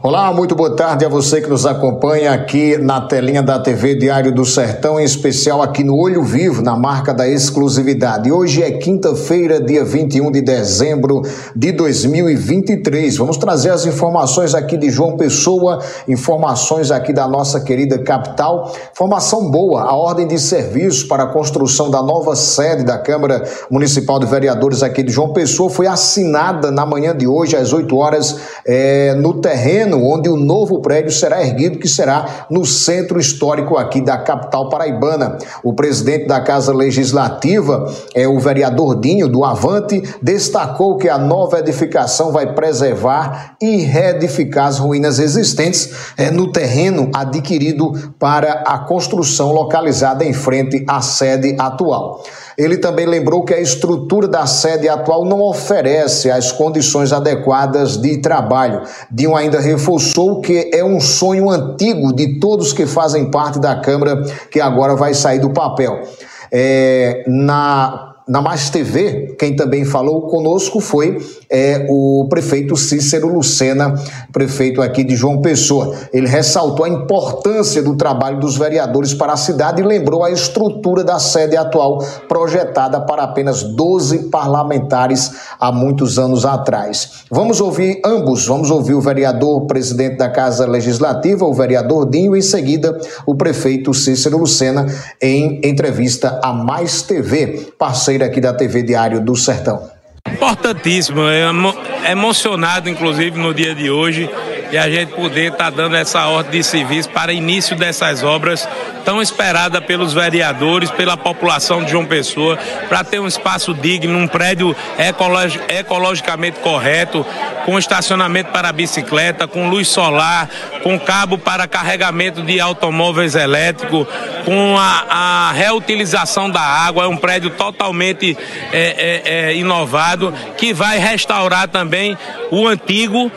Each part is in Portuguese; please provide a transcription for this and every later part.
Olá, muito boa tarde a você que nos acompanha aqui na telinha da TV Diário do Sertão, em especial aqui no Olho Vivo, na marca da exclusividade. Hoje é quinta-feira, dia 21 de dezembro de 2023. Vamos trazer as informações aqui de João Pessoa, informações aqui da nossa querida capital. Informação boa: a ordem de serviço para a construção da nova sede da Câmara Municipal de Vereadores aqui de João Pessoa foi assinada na manhã de hoje, às 8 horas, é, no terreno onde o novo prédio será erguido, que será no centro histórico aqui da capital paraibana. O presidente da Casa Legislativa, é o vereador Dinho do Avante, destacou que a nova edificação vai preservar e reedificar as ruínas existentes é, no terreno adquirido para a construção localizada em frente à sede atual. Ele também lembrou que a estrutura da sede atual não oferece as condições adequadas de trabalho. Dinho ainda reforçou que é um sonho antigo de todos que fazem parte da Câmara que agora vai sair do papel. É, na na Mais TV, quem também falou conosco foi é, o prefeito Cícero Lucena, prefeito aqui de João Pessoa. Ele ressaltou a importância do trabalho dos vereadores para a cidade e lembrou a estrutura da sede atual, projetada para apenas 12 parlamentares há muitos anos atrás. Vamos ouvir ambos, vamos ouvir o vereador presidente da Casa Legislativa, o vereador Dinho, e em seguida o prefeito Cícero Lucena, em entrevista à Mais TV, parceira aqui da TV Diário do Sertão. Importantíssimo, é emocionado inclusive no dia de hoje e a gente poder estar tá dando essa ordem de serviço para início dessas obras tão esperada pelos vereadores, pela população de João Pessoa, para ter um espaço digno, um prédio ecolog ecologicamente correto, com estacionamento para bicicleta, com luz solar, com cabo para carregamento de automóveis elétricos, com a, a reutilização da água. É um prédio totalmente é, é, é, inovado que vai restaurar também o antigo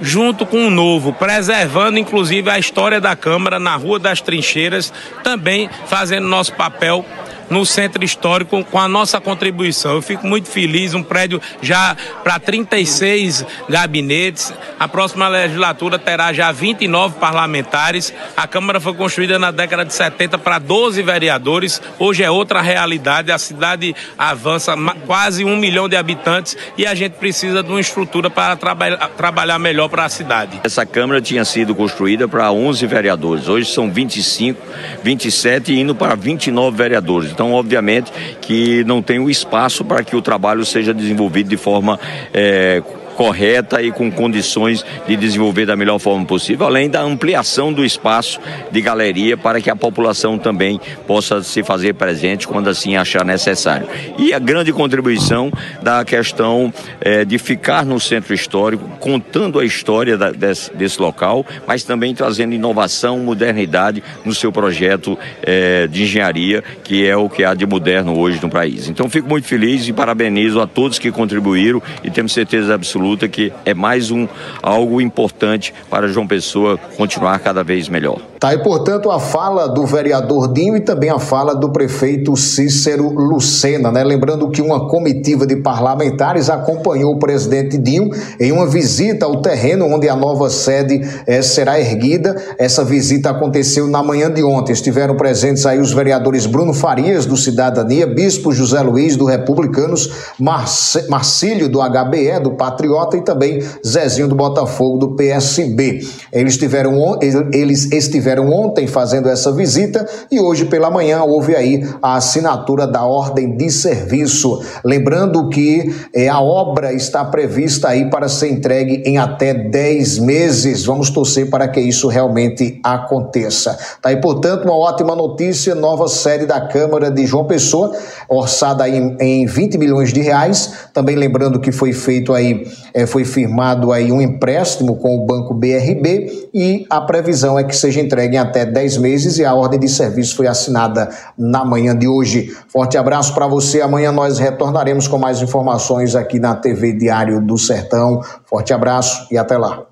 junto com o novo, preservando inclusive a história da Câmara na Rua das Trincheiras, também fazendo nosso papel no centro histórico com a nossa contribuição. Eu fico muito feliz, um prédio já para 36 gabinetes. A próxima legislatura terá já 29 parlamentares. A Câmara foi construída na década de 70 para 12 vereadores. Hoje é outra realidade. A cidade avança quase um milhão de habitantes e a gente precisa de uma estrutura para traba trabalhar melhor para a cidade. Essa Câmara tinha sido construída para 11 vereadores. Hoje são 25, 27 indo para 29 vereadores. Então, obviamente, que não tem o espaço para que o trabalho seja desenvolvido de forma é, correta e com condições de desenvolver da melhor forma possível, além da ampliação do espaço de galeria para que a população também possa se fazer presente quando assim achar necessário. E a grande contribuição da questão é, de ficar no centro histórico, contando a história da, desse, desse, local, mas também trazendo inovação, modernidade no seu projeto é, de engenharia, que é o que há de moderno hoje no país. Então fico muito feliz e parabenizo a todos que contribuíram e temos certeza absoluta que é mais um algo importante para João Pessoa continuar cada vez melhor. Tá, e portanto a fala do vereador Dinho e também a fala do prefeito Cícero Lucena, né? Lembrando que uma comitiva de parlamentares acompanhou o presidente Dinho em uma visita ao terreno onde a nova sede eh, será erguida. Essa visita aconteceu na manhã de ontem. Estiveram presentes aí os vereadores Bruno Farias, do Cidadania, Bispo José Luiz, do Republicanos, Marcílio, do HBE, do Patriota e também Zezinho do Botafogo, do PSB. Eles, tiveram, eles estiveram estiveram ontem fazendo essa visita e hoje pela manhã houve aí a assinatura da ordem de serviço. Lembrando que é, a obra está prevista aí para ser entregue em até 10 meses. Vamos torcer para que isso realmente aconteça. Tá aí, portanto, uma ótima notícia, nova sede da Câmara de João Pessoa, orçada aí em 20 milhões de reais. Também lembrando que foi feito aí, é, foi firmado aí um empréstimo com o Banco BRB e a previsão é que seja entregue entregue em até 10 meses e a ordem de serviço foi assinada na manhã de hoje. Forte abraço para você. Amanhã nós retornaremos com mais informações aqui na TV Diário do Sertão. Forte abraço e até lá.